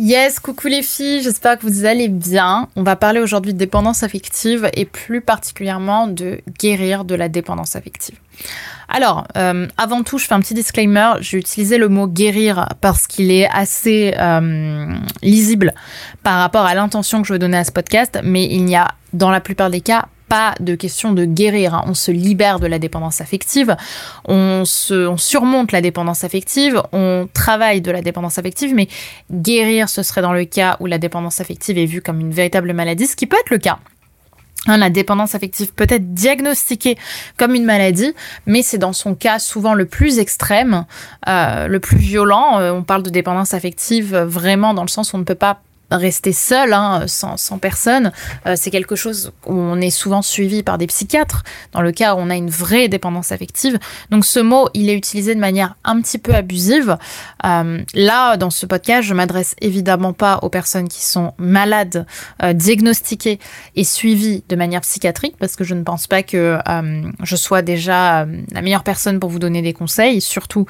Yes, coucou les filles, j'espère que vous allez bien. On va parler aujourd'hui de dépendance affective et plus particulièrement de guérir de la dépendance affective. Alors, euh, avant tout, je fais un petit disclaimer. J'ai utilisé le mot guérir parce qu'il est assez euh, lisible par rapport à l'intention que je veux donner à ce podcast, mais il n'y a dans la plupart des cas pas de question de guérir. Hein. On se libère de la dépendance affective, on, se, surmonte la dépendance affective, on travaille de la dépendance affective, mais guérir, ce serait dans le cas où la dépendance affective est vue comme une véritable maladie, ce qui peut être le cas. Hein, la dépendance affective peut être diagnostiquée comme une maladie, mais c'est dans son cas souvent le plus extrême, euh, le plus violent. Euh, on parle de dépendance affective vraiment dans le sens où on ne peut pas rester seul, hein, sans, personne. Euh, c'est quelque chose où on est souvent suivi par des psychiatres, dans le cas où on a une vraie dépendance affective. Donc ce mot, il est utilisé de manière un petit peu abusive. Euh, là, dans ce podcast, je m'adresse évidemment pas aux personnes qui sont malades, euh, diagnostiquées et suivies de manière psychiatrique, parce que je ne pense pas que je sois déjà la meilleure personne pour vous donner des conseils, surtout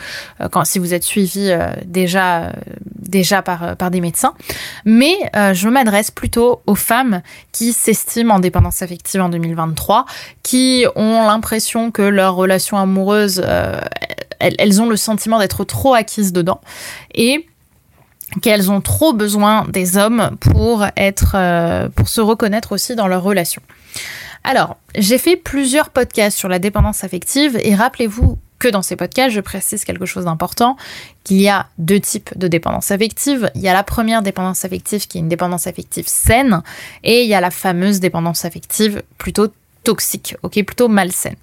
quand si vous êtes suivi déjà déjà par par des médecins. Mais euh, je m'adresse plutôt aux femmes qui s'estiment en dépendance affective en 2023, qui ont l'impression que leur relation amoureuse, euh, elles, ont le sentiment d'être trop acquises dedans et qu'elles ont trop besoin des hommes pour être, euh, pour se reconnaître aussi dans leur relation. Alors, j'ai fait plusieurs podcasts sur la dépendance affective et rappelez-vous que dans ces podcasts, je précise quelque chose d'important, qu'il y a deux types de dépendance affective. Il y a la première dépendance affective qui est une dépendance affective saine et il y a la fameuse dépendance affective plutôt toxique, ok, plutôt malsaine.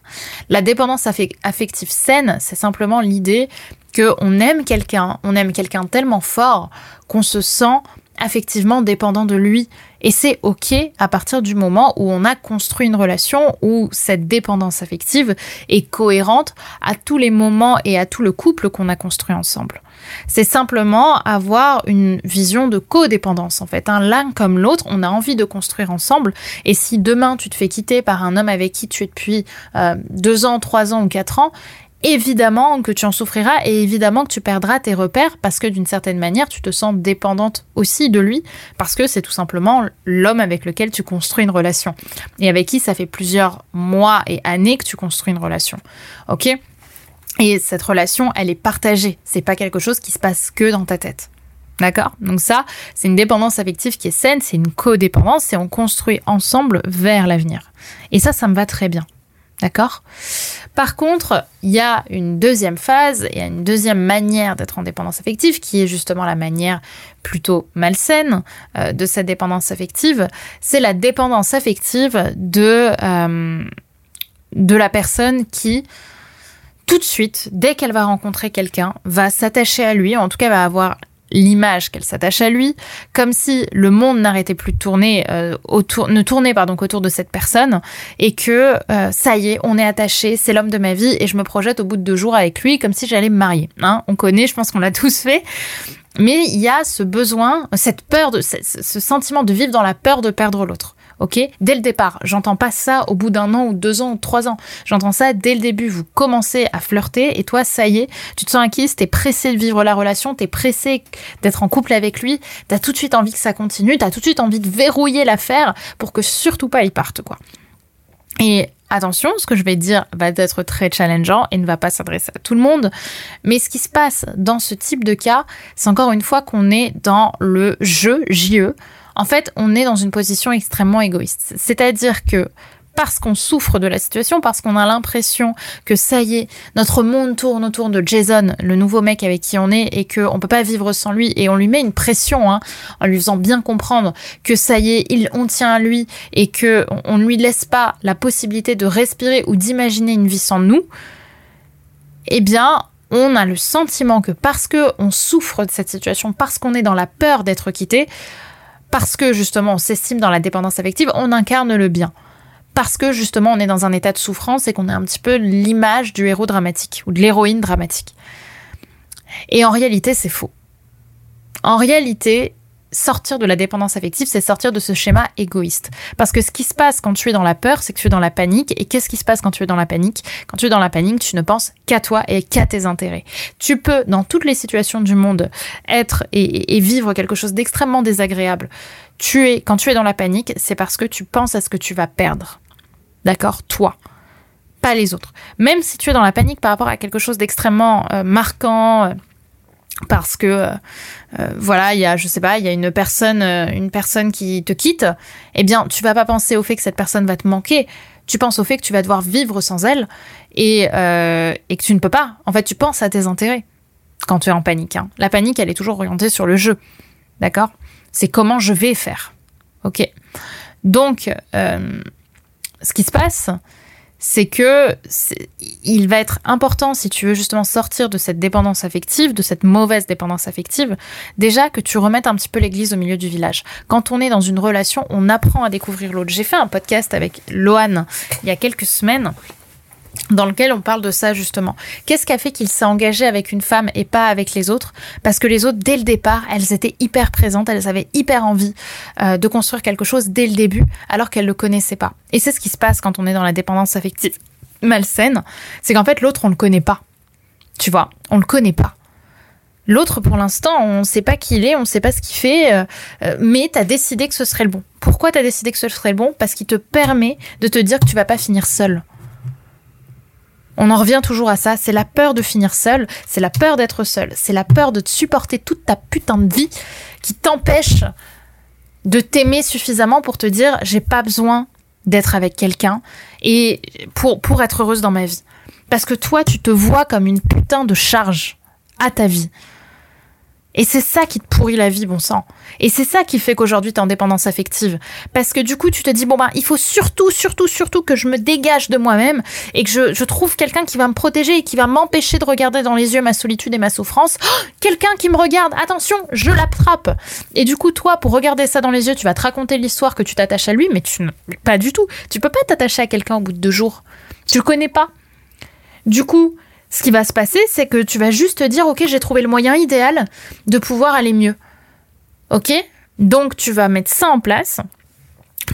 La dépendance affective saine, c'est simplement l'idée qu'on aime quelqu'un, on aime quelqu'un tellement fort qu'on se sent affectivement dépendant de lui. Et c'est OK à partir du moment où on a construit une relation où cette dépendance affective est cohérente à tous les moments et à tout le couple qu'on a construit ensemble. C'est simplement avoir une vision de codépendance en fait. Hein. L'un comme l'autre, on a envie de construire ensemble. Et si demain tu te fais quitter par un homme avec qui tu es depuis euh, deux ans, trois ans ou quatre ans, évidemment que tu en souffriras et évidemment que tu perdras tes repères parce que d'une certaine manière, tu te sens dépendante aussi de lui parce que c'est tout simplement l'homme avec lequel tu construis une relation et avec qui ça fait plusieurs mois et années que tu construis une relation. OK? Et cette relation, elle est partagée. C'est pas quelque chose qui se passe que dans ta tête. D'accord? Donc ça, c'est une dépendance affective qui est saine, c'est une codépendance et on construit ensemble vers l'avenir. Et ça, ça me va très bien. D'accord? Par contre, il y a une deuxième phase, il y a une deuxième manière d'être en dépendance affective, qui est justement la manière plutôt malsaine euh, de cette dépendance affective. C'est la dépendance affective de, euh, de la personne qui, tout de suite, dès qu'elle va rencontrer quelqu'un, va s'attacher à lui, en tout cas va avoir l'image qu'elle s'attache à lui, comme si le monde n'arrêtait plus de tourner euh, autour, ne tournait pardon qu'autour de cette personne, et que euh, ça y est, on est attaché, c'est l'homme de ma vie, et je me projette au bout de deux jours avec lui, comme si j'allais me marier. Hein on connaît, je pense qu'on l'a tous fait. Mais il y a ce besoin, cette peur de, ce sentiment de vivre dans la peur de perdre l'autre ok? Dès le départ. J'entends pas ça au bout d'un an ou deux ans ou trois ans. J'entends ça dès le début. Vous commencez à flirter et toi, ça y est, tu te sens acquise, t'es pressé de vivre la relation, t'es pressé d'être en couple avec lui, t'as tout de suite envie que ça continue, t'as tout de suite envie de verrouiller l'affaire pour que surtout pas il parte, quoi. Et Attention, ce que je vais dire va être très challengeant et ne va pas s'adresser à tout le monde. Mais ce qui se passe dans ce type de cas, c'est encore une fois qu'on est dans le jeu, JE, en fait, on est dans une position extrêmement égoïste. C'est-à-dire que parce qu'on souffre de la situation, parce qu'on a l'impression que ça y est, notre monde tourne autour de Jason, le nouveau mec avec qui on est, et qu'on peut pas vivre sans lui, et on lui met une pression, hein, en lui faisant bien comprendre que ça y est, il, on tient à lui, et que on ne lui laisse pas la possibilité de respirer ou d'imaginer une vie sans nous, eh bien, on a le sentiment que parce que on souffre de cette situation, parce qu'on est dans la peur d'être quitté, parce que justement on s'estime dans la dépendance affective, on incarne le bien parce que justement on est dans un état de souffrance et qu'on est un petit peu l'image du héros dramatique ou de l'héroïne dramatique. Et en réalité, c'est faux. En réalité, sortir de la dépendance affective, c'est sortir de ce schéma égoïste. Parce que ce qui se passe quand tu es dans la peur, c'est que tu es dans la panique. Et qu'est-ce qui se passe quand tu es dans la panique? Quand tu es dans la panique, tu ne penses qu'à toi et qu'à tes intérêts. Tu peux, dans toutes les situations du monde, être et, vivre quelque chose d'extrêmement désagréable. Tu es, quand tu es dans la panique, c'est parce que tu penses à ce que tu vas perdre. D'accord? Toi. Pas les autres. Même si tu es dans la panique par rapport à quelque chose d'extrêmement euh, marquant, euh, parce que euh, voilà, il y a, je sais pas, il y a une personne, une personne qui te quitte, eh bien, tu vas pas penser au fait que cette personne va te manquer. Tu penses au fait que tu vas devoir vivre sans elle et, et que tu ne peux pas. En fait, tu penses à tes intérêts quand tu es en panique. Hein. La panique, elle est toujours orientée sur le jeu. D'accord? C'est comment je vais faire. Ok? Donc, ce qui se passe, c'est que il va être important si tu veux justement sortir de cette dépendance affective, de cette mauvaise dépendance affective, déjà que tu remettes un petit peu l'église au milieu du village. Quand on est dans une relation, on apprend à découvrir l'autre. J'ai fait un podcast avec Loane il y a quelques semaines dans lequel on parle de ça justement. Qu'est-ce qui a fait qu'il s'est engagé avec une femme et pas avec les autres? Parce que les autres, dès le départ, elles étaient hyper présentes, elles avaient hyper envie euh, de construire quelque chose dès le début, alors qu'elles ne le connaissaient pas. Et c'est ce qui se passe quand on est dans la dépendance affective malsaine, c'est qu'en fait l'autre, on le connaît pas. Tu vois, on le connaît pas. L'autre, pour l'instant, on ne sait pas qui il est, on ne sait pas ce qu'il fait, euh, euh, mais tu as décidé que ce serait le bon. Pourquoi tu as décidé que ce serait le bon? Parce qu'il te permet de te dire que tu vas pas finir seul. On en revient toujours à ça, c'est la peur de finir seul, c'est la peur d'être seul, c'est la peur de te supporter toute ta putain de vie qui t'empêche de t'aimer suffisamment pour te dire j'ai pas besoin d'être avec quelqu'un et pour, pour être heureuse dans ma vie. Parce que toi, tu te vois comme une putain de charge à ta vie. Et c'est ça qui te pourrit la vie, bon sang. Et c'est ça qui fait qu'aujourd'hui tu es en dépendance affective. Parce que du coup, tu te dis, bon ben, il faut surtout, surtout, surtout que je me dégage de moi-même et que je, trouve quelqu'un qui va me protéger et qui va m'empêcher de regarder dans les yeux ma solitude et ma souffrance. Oh, quelqu'un qui me regarde, attention, je l'attrape. Et du coup, toi, pour regarder ça dans les yeux, tu vas te raconter l'histoire que tu t'attaches à lui, mais tu pas du tout. Tu peux pas t'attacher à quelqu'un au bout de deux jours. Tu le connais pas. Du coup, ce qui va se passer, c'est que tu vas juste te dire, ok, j'ai trouvé le moyen idéal de pouvoir aller mieux. Ok? Donc tu vas mettre ça en place.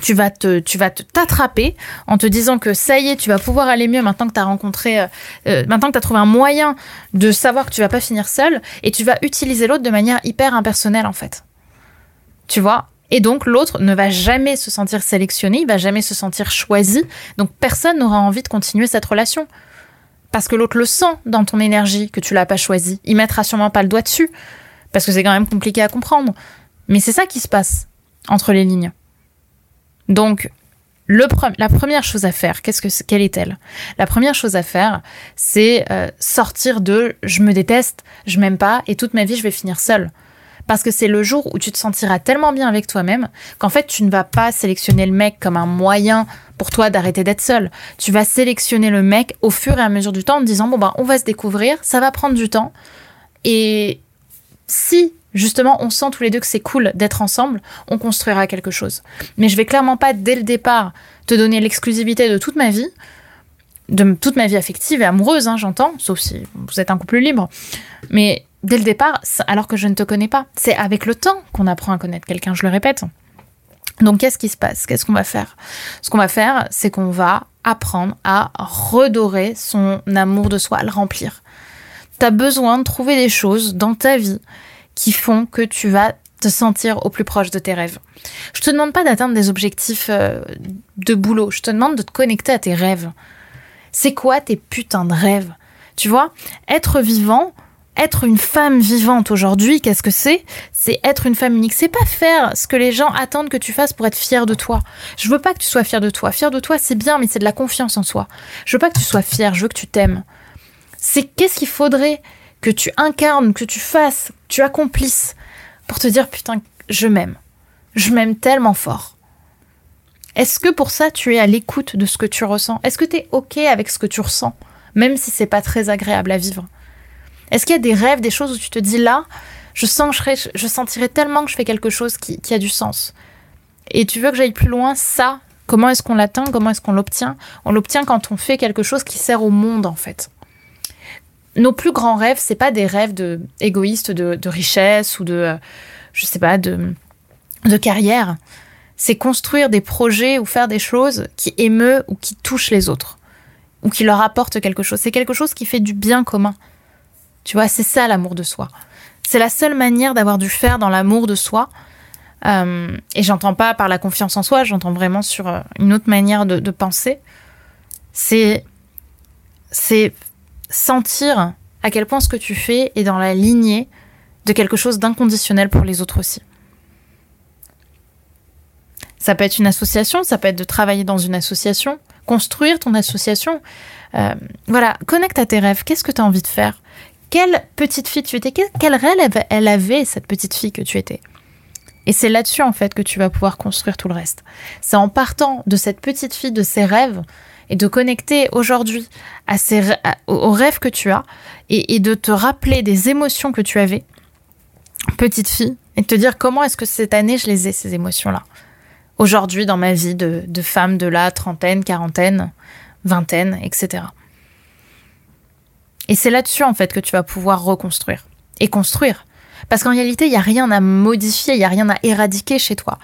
Tu vas te, tu vas t'attraper en te disant que ça y est, tu vas pouvoir aller mieux maintenant que tu as rencontré, euh, euh, maintenant que tu as trouvé un moyen de savoir que tu vas pas finir seul et tu vas utiliser l'autre de manière hyper impersonnelle en fait. Tu vois? Et donc l'autre ne va jamais se sentir sélectionné, il va jamais se sentir choisi. Donc personne n'aura envie de continuer cette relation parce que l'autre le sent dans ton énergie que tu l'as pas choisi. Il mettra sûrement pas le doigt dessus parce que c'est quand même compliqué à comprendre. Mais c'est ça qui se passe entre les lignes. Donc la première chose à faire, qu'est-ce que quelle est-elle? La première chose à faire, c'est euh, sortir de je me déteste, je m'aime pas et toute ma vie je vais finir seule. Parce que c'est le jour où tu te sentiras tellement bien avec toi-même qu'en fait, tu ne vas pas sélectionner le mec comme un moyen pour toi d'arrêter d'être seul. Tu vas sélectionner le mec au fur et à mesure du temps en te disant, bon, ben, on va se découvrir, ça va prendre du temps. Et si justement on sent tous les deux que c'est cool d'être ensemble, on construira quelque chose. Mais je vais clairement pas dès le départ te donner l'exclusivité de toute ma vie, de toute ma vie affective et amoureuse, hein, j'entends, sauf si vous êtes un couple libre. Mais dès le départ, alors que je ne te connais pas. C'est avec le temps qu'on apprend à connaître quelqu'un, je le répète. Donc qu'est-ce qui se passe? Qu'est-ce qu'on va faire? Ce qu'on va faire, c'est qu'on va apprendre à redorer son amour de soi, à le remplir. Tu as besoin de trouver des choses dans ta vie qui font que tu vas te sentir au plus proche de tes rêves. Je te demande pas d'atteindre des objectifs euh, de boulot, je te demande de te connecter à tes rêves. C'est quoi tes putains de rêves? Tu vois, être vivant, être une femme vivante aujourd'hui, qu'est-ce que c'est? C'est être une femme unique. C'est pas faire ce que les gens attendent que tu fasses pour être fier de toi. Je veux pas que tu sois fier de toi. Fier de toi, c'est bien, mais c'est de la confiance en soi. Je veux pas que tu sois fier, je veux que tu t'aimes. C'est qu'est-ce qu'il faudrait que tu incarnes, que tu fasses, que tu accomplisses pour te dire putain, je m'aime. Je m'aime tellement fort. Est-ce que pour ça tu es à l'écoute de ce que tu ressens? Est-ce que tu es OK avec ce que tu ressens, même si c'est pas très agréable à vivre? Est-ce qu'il y a des rêves, des choses où tu te dis là, je sens, je, je sentirais tellement que je fais quelque chose qui, a du sens. Et tu veux que j'aille plus loin, ça, comment est-ce qu'on l'atteint, comment est-ce qu'on l'obtient? On l'obtient quand on fait quelque chose qui sert au monde en fait. Nos plus grands rêves, c'est pas des rêves de égoïstes de, richesse ou de, euh, je sais pas, de, de carrière. C'est construire des projets ou faire des choses qui émeut ou qui touchent les autres ou qui leur apportent quelque chose. C'est quelque chose qui fait du bien commun. Tu vois, c'est ça l'amour de soi. C'est la seule manière d'avoir du faire dans l'amour de soi. Euh, et j'entends pas par la confiance en soi, j'entends vraiment sur euh, une autre manière de, penser. C'est c'est sentir à quel point ce que tu fais est dans la lignée de quelque chose d'inconditionnel pour les autres aussi. Ça peut être une association, ça peut être de travailler dans une association, construire ton association. Euh, voilà, connecte à tes rêves. Qu'est-ce que tu as envie de faire? Quelle petite fille tu étais, quel rêve elle avait, cette petite fille que tu étais. Et c'est là-dessus, en fait, que tu vas pouvoir construire tout le reste. C'est en partant de cette petite fille, de ses rêves, et de connecter aujourd'hui aux rêves que tu as, et, de te rappeler des émotions que tu avais, petite fille, et de te dire comment est-ce que cette année je les ai, ces émotions-là. Aujourd'hui, dans ma vie de, de femme de la trentaine, quarantaine, vingtaine, etc. Et c'est là-dessus, en fait, que tu vas pouvoir reconstruire et construire. Parce qu'en réalité, il n'y a rien à modifier, il n'y a rien à éradiquer chez toi.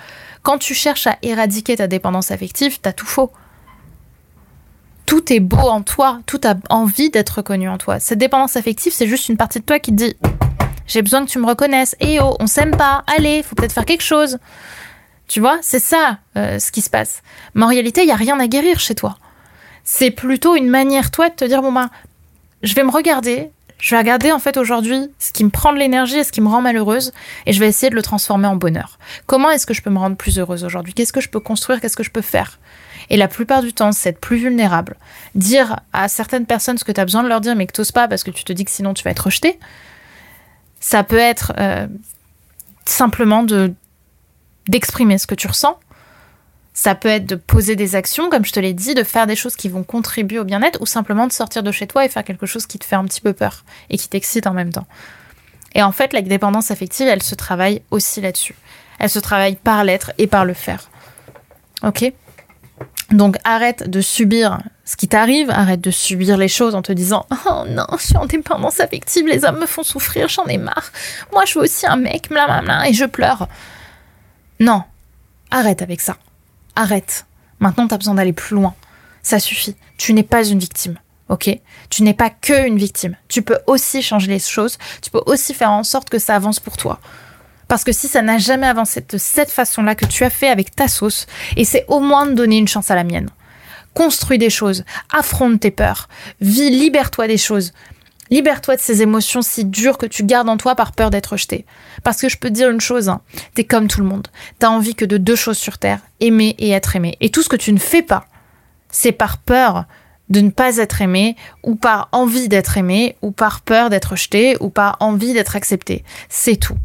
Quand tu cherches à éradiquer ta dépendance affective, t'as tout faux. Tout est beau en toi, tout a envie d'être reconnu en toi. Cette dépendance affective, c'est juste une partie de toi qui te dit J'ai besoin que tu me reconnaisses. Eh oh, on s'aime pas. Allez, faut peut-être faire quelque chose. Tu vois, c'est ça euh, ce qui se passe. Mais en réalité, il n'y a rien à guérir chez toi. C'est plutôt une manière, toi, de te dire Bon, ben, je vais me regarder, je vais regarder en fait aujourd'hui ce qui me prend de l'énergie et ce qui me rend malheureuse et je vais essayer de le transformer en bonheur. Comment est-ce que je peux me rendre plus heureuse aujourd'hui? Qu'est-ce que je peux construire? Qu'est-ce que je peux faire? Et la plupart du temps, c'est être plus vulnérable. Dire à certaines personnes ce que tu as besoin de leur dire mais que tu pas parce que tu te dis que sinon tu vas être rejeté. Ça peut être euh, simplement de d'exprimer ce que tu ressens ça peut être de poser des actions, comme je te l'ai dit, de faire des choses qui vont contribuer au bien-être, ou simplement de sortir de chez toi et faire quelque chose qui te fait un petit peu peur et qui t'excite en même temps. Et en fait, la dépendance affective, elle se travaille aussi là-dessus. Elle se travaille par l'être et par le faire. Ok? Donc arrête de subir ce qui t'arrive, arrête de subir les choses en te disant Oh non, je suis en dépendance affective, les hommes me font souffrir, j'en ai marre. Moi, je veux aussi un mec, blablabla, et je pleure. Non, arrête avec ça arrête. Maintenant, tu as besoin d'aller plus loin. Ça suffit. Tu n'es pas une victime. Ok? Tu n'es pas que une victime. Tu peux aussi changer les choses. Tu peux aussi faire en sorte que ça avance pour toi. Parce que si ça n'a jamais avancé de cette façon-là que tu as fait avec ta sauce, et c'est au moins de donner une chance à la mienne. Construis des choses, affronte tes peurs, vis, libère-toi des choses. Libère-toi de ces émotions si dures que tu gardes en toi par peur d'être rejeté. Parce que je peux dire une chose, hein, t'es comme tout le monde. T'as envie que de deux choses sur Terre, aimer et être aimé. Et tout ce que tu ne fais pas, c'est par peur de ne pas être aimé, ou par envie d'être aimé, ou par peur d'être rejeté, ou par envie d'être accepté. C'est tout.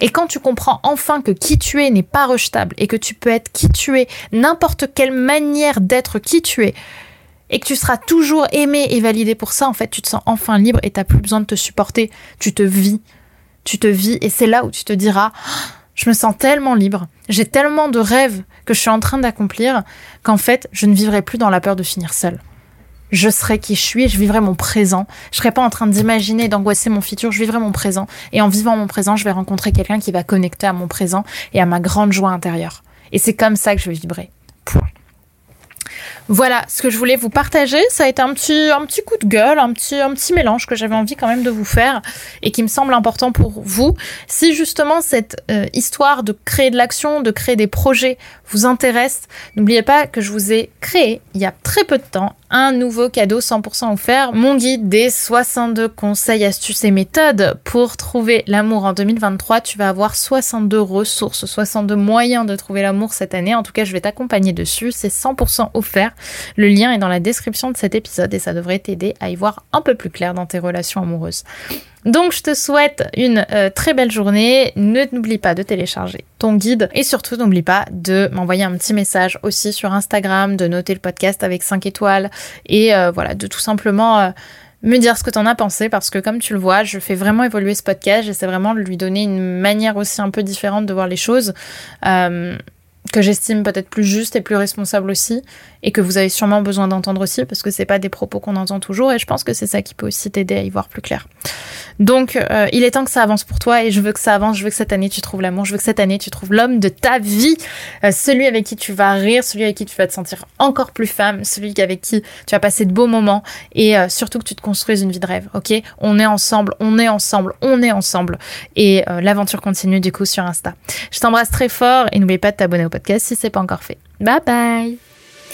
Et quand tu comprends enfin que qui tu es n'est pas rejetable et que tu peux être qui tu es, n'importe quelle manière d'être qui tu es, et que tu seras toujours aimé et validé pour ça, en fait, tu te sens enfin libre et t'as plus besoin de te supporter. Tu te vis. Tu te vis et c'est là où tu te diras je me sens tellement libre, j'ai tellement de rêves que je suis en train d'accomplir qu'en fait, je ne vivrai plus dans la peur de finir seule. Je serai qui je suis je vivrai mon présent. Je serai pas en train d'imaginer d'angoisser mon futur, je vivrai mon présent. Et en vivant mon présent, je vais rencontrer quelqu'un qui va connecter à mon présent et à ma grande joie intérieure. Et c'est comme ça que je vais vibrer. Point. Voilà ce que je voulais vous partager. Ça a été un petit, un petit coup de gueule, un petit, un petit mélange que j'avais envie quand même de vous faire et qui me semble important pour vous. Si justement cette euh, histoire de créer de l'action, de créer des projets vous intéresse, n'oubliez pas que je vous ai créé il y a très peu de temps un nouveau cadeau 100% offert, mon guide des 62 conseils, astuces et méthodes pour trouver l'amour en 2023. Tu vas avoir 62 ressources, 62 moyens de trouver l'amour cette année. En tout cas, je vais t'accompagner dessus. C'est 100% offert. Le lien est dans la description de cet épisode et ça devrait t'aider à y voir un peu plus clair dans tes relations amoureuses. Donc je te souhaite une euh, très belle journée. Ne n'oublie pas de télécharger ton guide et surtout n'oublie pas de m'envoyer un petit message aussi sur Instagram, de noter le podcast avec 5 étoiles et euh, voilà, de tout simplement euh, me dire ce que t'en as pensé parce que comme tu le vois, je fais vraiment évoluer ce podcast. J'essaie vraiment de lui donner une manière aussi un peu différente de voir les choses que j'estime peut-être plus juste et plus responsable aussi, et que vous avez sûrement besoin d'entendre aussi, parce que c'est pas des propos qu'on entend toujours, et je pense que c'est ça qui peut aussi t'aider à y voir plus clair. Donc, euh, il est temps que ça avance pour toi, et je veux que ça avance, je veux que cette année tu trouves l'amour, je veux que cette année tu trouves l'homme de ta vie, euh, celui avec qui tu vas rire, celui avec qui tu vas te sentir encore plus femme, celui avec qui tu vas passer de beaux moments, et euh, surtout que tu te construises une vie de rêve, ok? On est ensemble, on est ensemble, on est ensemble, et l'aventure continue du coup sur Insta. Je t'embrasse très fort, et n'oublie pas de t'abonner au podcast si c'est pas encore fait. Bye bye